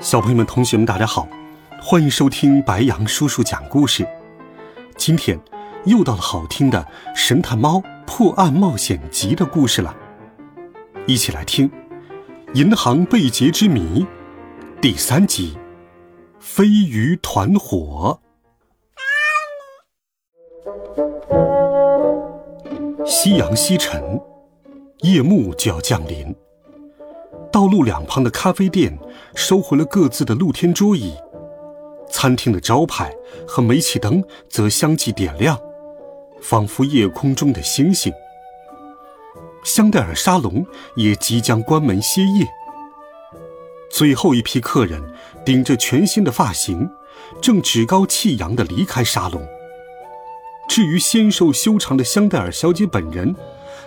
小朋友们、同学们，大家好，欢迎收听白杨叔叔讲故事。今天又到了好听的《神探猫破案冒险集》的故事了，一起来听《银行被劫之谜》第三集《飞鱼团伙》。夕阳西沉，夜幕就要降临。道路两旁的咖啡店收回了各自的露天桌椅，餐厅的招牌和煤气灯则相继点亮，仿佛夜空中的星星。香奈儿沙龙也即将关门歇业。最后一批客人顶着全新的发型，正趾高气扬地离开沙龙。至于纤瘦修长的香奈儿小姐本人，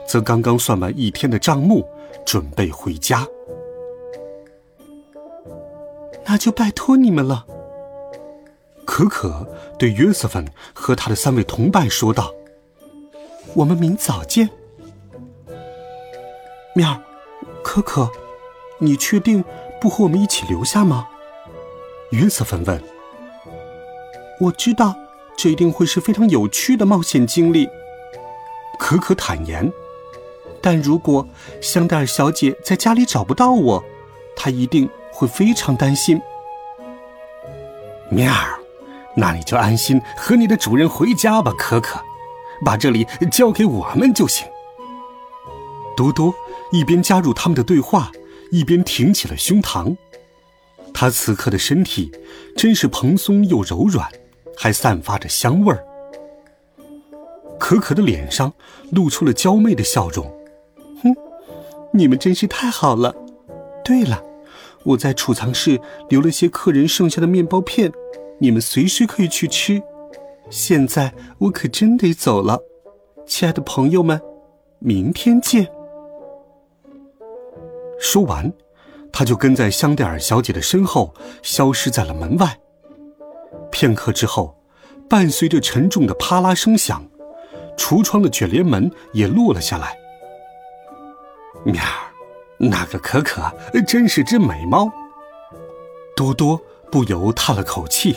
则刚刚算完一天的账目，准备回家。那就拜托你们了。可可对约瑟芬和他的三位同伴说道：“我们明早见。”面儿，可可，你确定不和我们一起留下吗？约瑟芬问。我知道这一定会是非常有趣的冒险经历。可可坦言。但如果香奈儿小姐在家里找不到我，她一定。会非常担心，喵儿，那你就安心和你的主人回家吧，可可，把这里交给我们就行。多多一边加入他们的对话，一边挺起了胸膛，他此刻的身体真是蓬松又柔软，还散发着香味儿。可可的脸上露出了娇媚的笑容，哼，你们真是太好了。对了。我在储藏室留了些客人剩下的面包片，你们随时可以去吃。现在我可真得走了，亲爱的朋友们，明天见。说完，他就跟在香奈儿小姐的身后，消失在了门外。片刻之后，伴随着沉重的啪啦声响，橱窗的卷帘门也落了下来。喵。那个可可真是只美猫。多多不由叹了口气。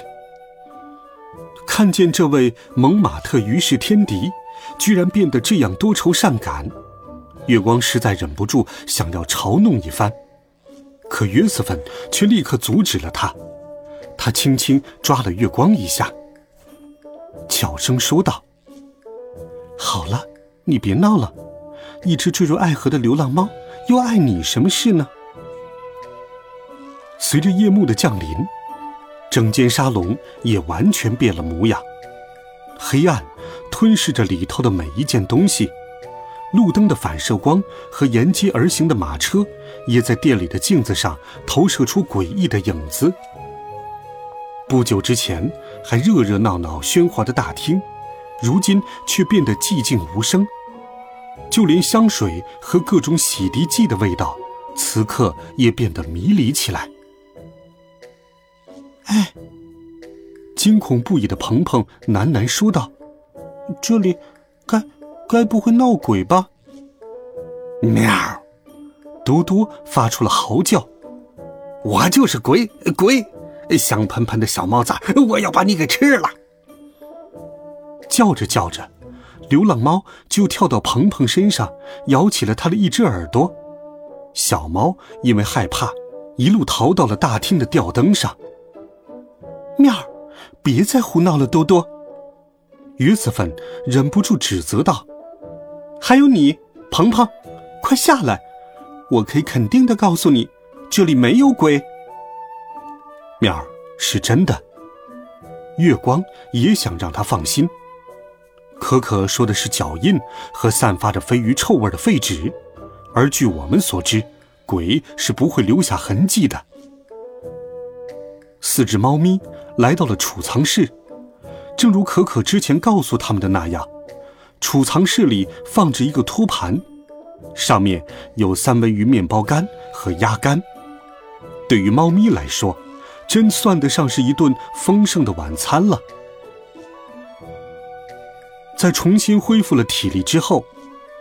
看见这位蒙马特于是天敌，居然变得这样多愁善感，月光实在忍不住想要嘲弄一番，可约瑟芬却立刻阻止了他。他轻轻抓了月光一下，悄声说道：“好了，你别闹了，一只坠入爱河的流浪猫。”又碍你什么事呢？随着夜幕的降临，整间沙龙也完全变了模样。黑暗吞噬着里头的每一件东西，路灯的反射光和沿街而行的马车，也在店里的镜子上投射出诡异的影子。不久之前还热热闹闹、喧哗的大厅，如今却变得寂静无声。就连香水和各种洗涤剂的味道，此刻也变得迷离起来。哎，惊恐不已的鹏鹏喃喃说道：“这里，该该不会闹鬼吧？”喵！嘟嘟发出了嚎叫：“我就是鬼鬼，香喷喷的小猫崽，我要把你给吃了！”叫着叫着。流浪猫就跳到鹏鹏身上，咬起了他的一只耳朵。小猫因为害怕，一路逃到了大厅的吊灯上。面儿，别再胡闹了，多多。约瑟芬忍不住指责道：“还有你，鹏鹏，快下来！我可以肯定的告诉你，这里没有鬼。面儿是真的。月光也想让他放心。”可可说的是脚印和散发着鲱鱼臭味的废纸，而据我们所知，鬼是不会留下痕迹的。四只猫咪来到了储藏室，正如可可之前告诉他们的那样，储藏室里放着一个托盘，上面有三文鱼面包干和鸭肝。对于猫咪来说，真算得上是一顿丰盛的晚餐了。在重新恢复了体力之后，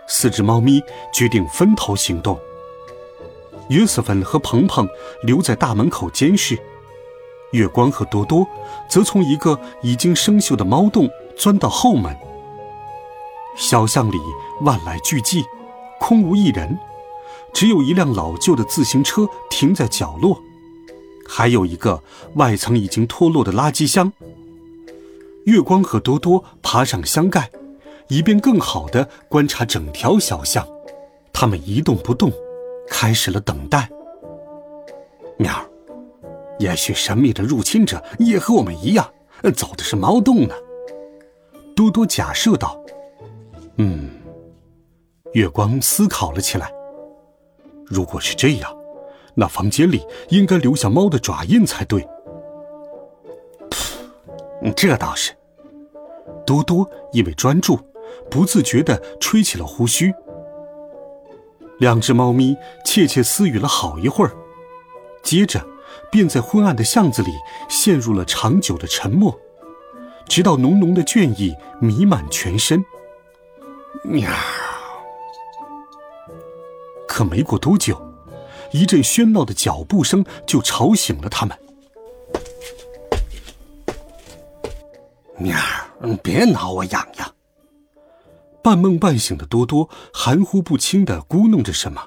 四只猫咪决定分头行动。约瑟芬和鹏鹏留在大门口监视，月光和多多则从一个已经生锈的猫洞钻到后门。小巷里万籁俱寂，空无一人，只有一辆老旧的自行车停在角落，还有一个外层已经脱落的垃圾箱。月光和多多爬上箱盖，以便更好地观察整条小巷。他们一动不动。开始了等待。喵儿，也许神秘的入侵者也和我们一样，走的是猫洞呢。多多假设道：“嗯。”月光思考了起来。如果是这样，那房间里应该留下猫的爪印才对。这倒是。多多因为专注，不自觉地吹起了胡须。两只猫咪窃窃私语了好一会儿，接着便在昏暗的巷子里陷入了长久的沉默，直到浓浓的倦意弥漫全身。喵！可没过多久，一阵喧闹的脚步声就吵醒了他们。喵！别挠我痒痒。半梦半醒的多多含糊不清的咕哝着什么。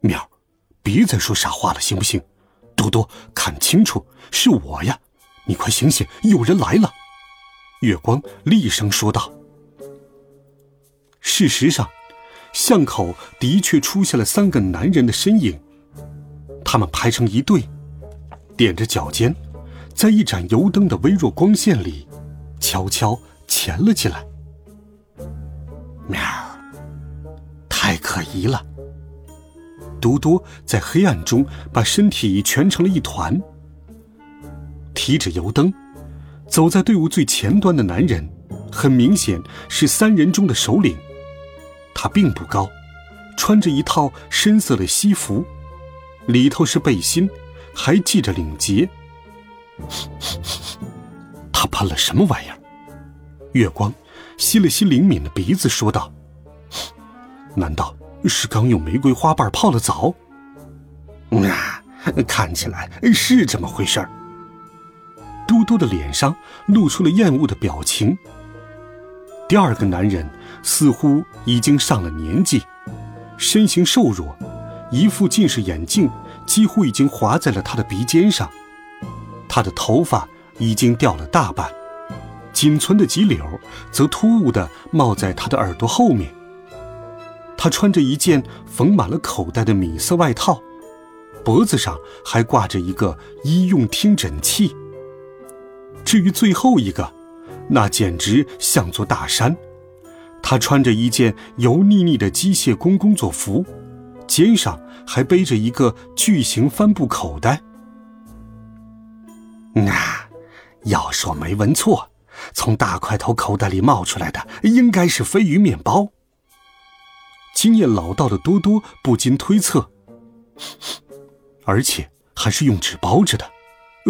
喵，别再说傻话了，行不行？多多，看清楚，是我呀！你快醒醒，有人来了！月光厉声说道。事实上，巷口的确出现了三个男人的身影，他们排成一队，踮着脚尖，在一盏油灯的微弱光线里，悄悄潜了进来。喵，太可疑了。多多在黑暗中把身体蜷成了一团，提着油灯，走在队伍最前端的男人，很明显是三人中的首领。他并不高，穿着一套深色的西服，里头是背心，还系着领结。他喷了什么玩意儿？月光。吸了吸灵敏的鼻子，说道：“难道是刚用玫瑰花瓣泡了澡？”啊，看起来是这么回事儿。嘟嘟的脸上露出了厌恶的表情。第二个男人似乎已经上了年纪，身形瘦弱，一副近视眼镜几乎已经划在了他的鼻尖上，他的头发已经掉了大半。仅存的几绺则突兀地冒在他的耳朵后面。他穿着一件缝满了口袋的米色外套，脖子上还挂着一个医用听诊器。至于最后一个，那简直像座大山。他穿着一件油腻腻的机械工工作服，肩上还背着一个巨型帆布口袋。那，要说没闻错。从大块头口袋里冒出来的应该是飞鱼面包。经验老道的多多不禁推测，而且还是用纸包着的。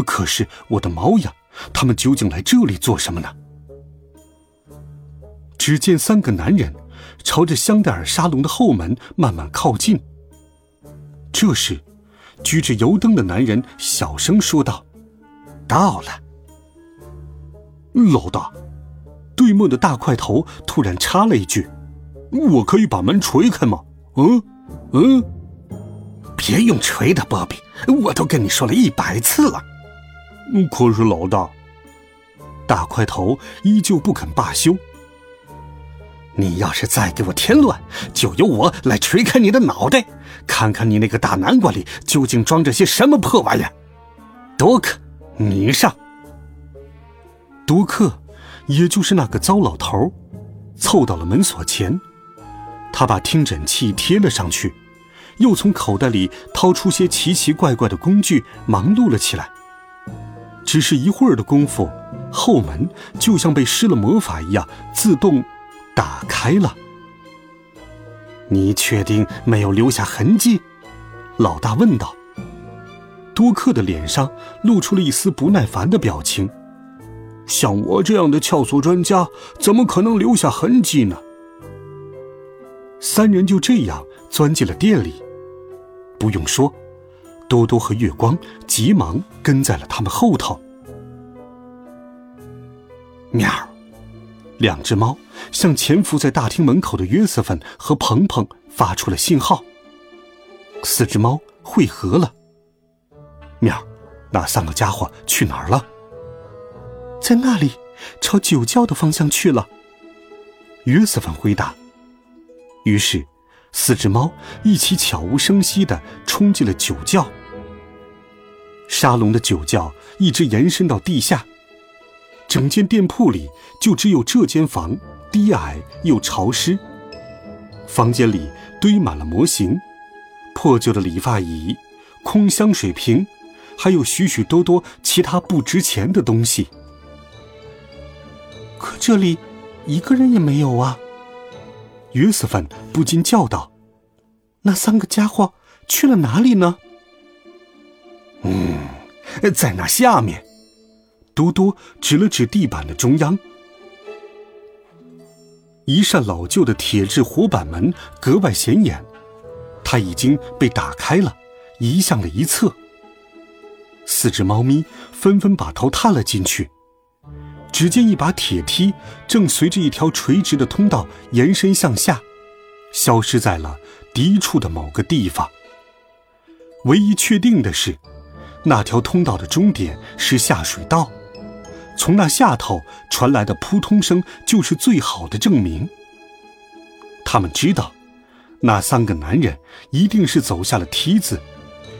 可是我的猫呀，他们究竟来这里做什么呢？只见三个男人朝着香戴尔沙龙的后门慢慢靠近。这时，举着油灯的男人小声说道：“到了。”老大，对面的大块头突然插了一句：“我可以把门锤开吗？”嗯，嗯，别用锤的，波比，我都跟你说了一百次了。可是老大，大块头依旧不肯罢休。你要是再给我添乱，就由我来锤开你的脑袋，看看你那个大南瓜里究竟装着些什么破玩意儿。多克，你上。多克，也就是那个糟老头，凑到了门锁前。他把听诊器贴了上去，又从口袋里掏出些奇奇怪怪的工具，忙碌了起来。只是一会儿的功夫，后门就像被施了魔法一样，自动打开了。你确定没有留下痕迹？老大问道。多克的脸上露出了一丝不耐烦的表情。像我这样的撬锁专家，怎么可能留下痕迹呢？三人就这样钻进了店里。不用说，多多和月光急忙跟在了他们后头。喵！两只猫向潜伏在大厅门口的约瑟芬和鹏鹏发出了信号。四只猫汇合了。喵！那三个家伙去哪儿了？在那里，朝酒窖的方向去了。约瑟芬回答。于是，四只猫一起悄无声息地冲进了酒窖。沙龙的酒窖一直延伸到地下，整间店铺里就只有这间房低矮又潮湿。房间里堆满了模型、破旧的理发椅、空香水瓶，还有许许多多其他不值钱的东西。可这里一个人也没有啊！约瑟芬不禁叫道：“那三个家伙去了哪里呢？”“嗯，在那下面。”多多指了指地板的中央，一扇老旧的铁质活板门格外显眼，它已经被打开了，移向了一侧。四只猫咪纷纷把头探了进去。只见一把铁梯正随着一条垂直的通道延伸向下，消失在了低处的某个地方。唯一确定的是，那条通道的终点是下水道，从那下头传来的扑通声就是最好的证明。他们知道，那三个男人一定是走下了梯子，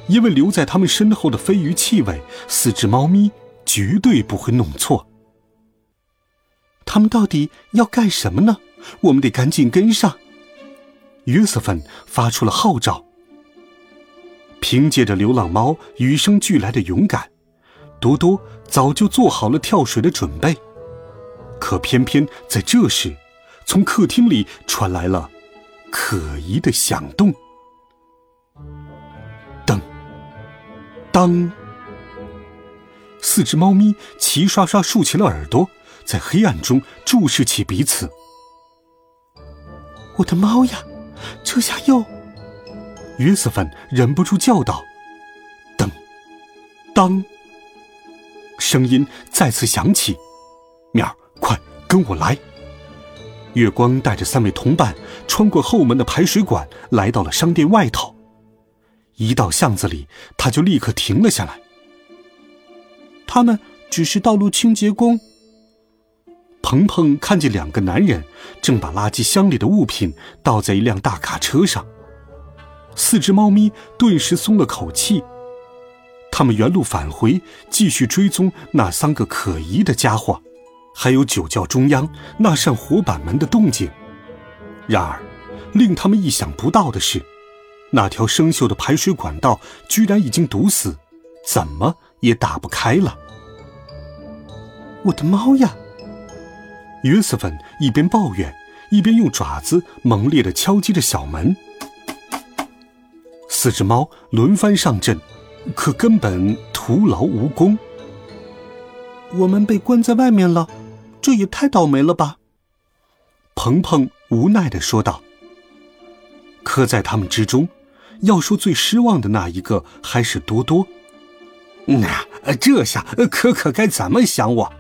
因为留在他们身后的飞鱼气味，四只猫咪绝对不会弄错。他们到底要干什么呢？我们得赶紧跟上。约瑟芬发出了号召。凭借着流浪猫与生俱来的勇敢，多多早就做好了跳水的准备。可偏偏在这时，从客厅里传来了可疑的响动。噔，当，四只猫咪齐刷刷竖起了耳朵。在黑暗中注视起彼此。我的猫呀，这下又……约瑟芬忍不住叫道：“噔，当！”声音再次响起。面儿，快跟我来！月光带着三位同伴穿过后门的排水管，来到了商店外头。一到巷子里，他就立刻停了下来。他们只是道路清洁工。鹏鹏看见两个男人正把垃圾箱里的物品倒在一辆大卡车上，四只猫咪顿时松了口气。他们原路返回，继续追踪那三个可疑的家伙，还有酒窖中央那扇活板门的动静。然而，令他们意想不到的是，那条生锈的排水管道居然已经堵死，怎么也打不开了。我的猫呀！约瑟芬一边抱怨，一边用爪子猛烈地敲击着小门。四只猫轮番上阵，可根本徒劳无功。我们被关在外面了，这也太倒霉了吧！鹏鹏无奈地说道。可在他们之中，要说最失望的那一个还是多多。那这下可可该怎么想我？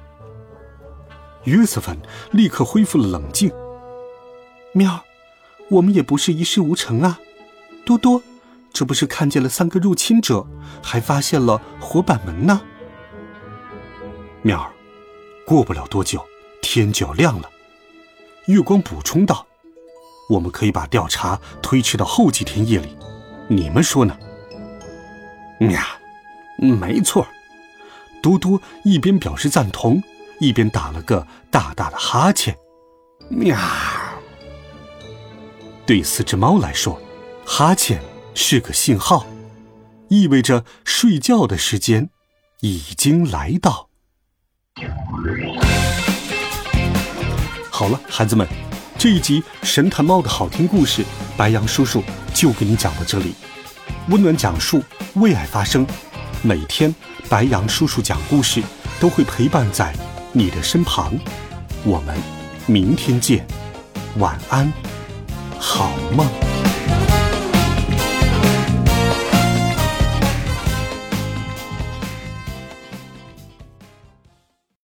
约瑟芬立刻恢复了冷静。喵，我们也不是一事无成啊。多多，这不是看见了三个入侵者，还发现了活板门呢。喵儿，过不了多久，天就要亮了。月光补充道：“我们可以把调查推迟到后几天夜里，你们说呢？”喵，没错。多多一边表示赞同。一边打了个大大的哈欠，喵。对四只猫来说，哈欠是个信号，意味着睡觉的时间已经来到。好了，孩子们，这一集神探猫的好听故事，白羊叔叔就给你讲到这里。温暖讲述，为爱发声，每天白羊叔叔讲故事都会陪伴在你的身旁。我们明天见，晚安，好梦。